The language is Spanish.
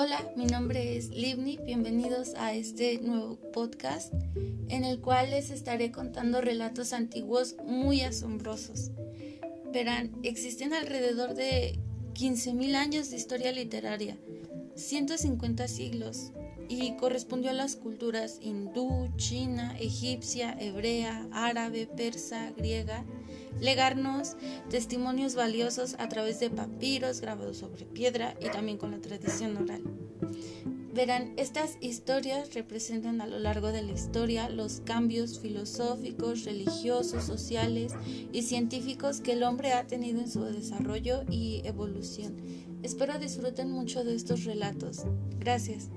Hola, mi nombre es Livni, bienvenidos a este nuevo podcast en el cual les estaré contando relatos antiguos muy asombrosos. Verán, existen alrededor de 15.000 años de historia literaria, 150 siglos, y correspondió a las culturas hindú, china, egipcia, hebrea, árabe, persa, griega, legarnos testimonios valiosos a través de papiros grabados sobre piedra y también con la tradición oral. Verán, estas historias representan a lo largo de la historia los cambios filosóficos, religiosos, sociales y científicos que el hombre ha tenido en su desarrollo y evolución. Espero disfruten mucho de estos relatos. Gracias.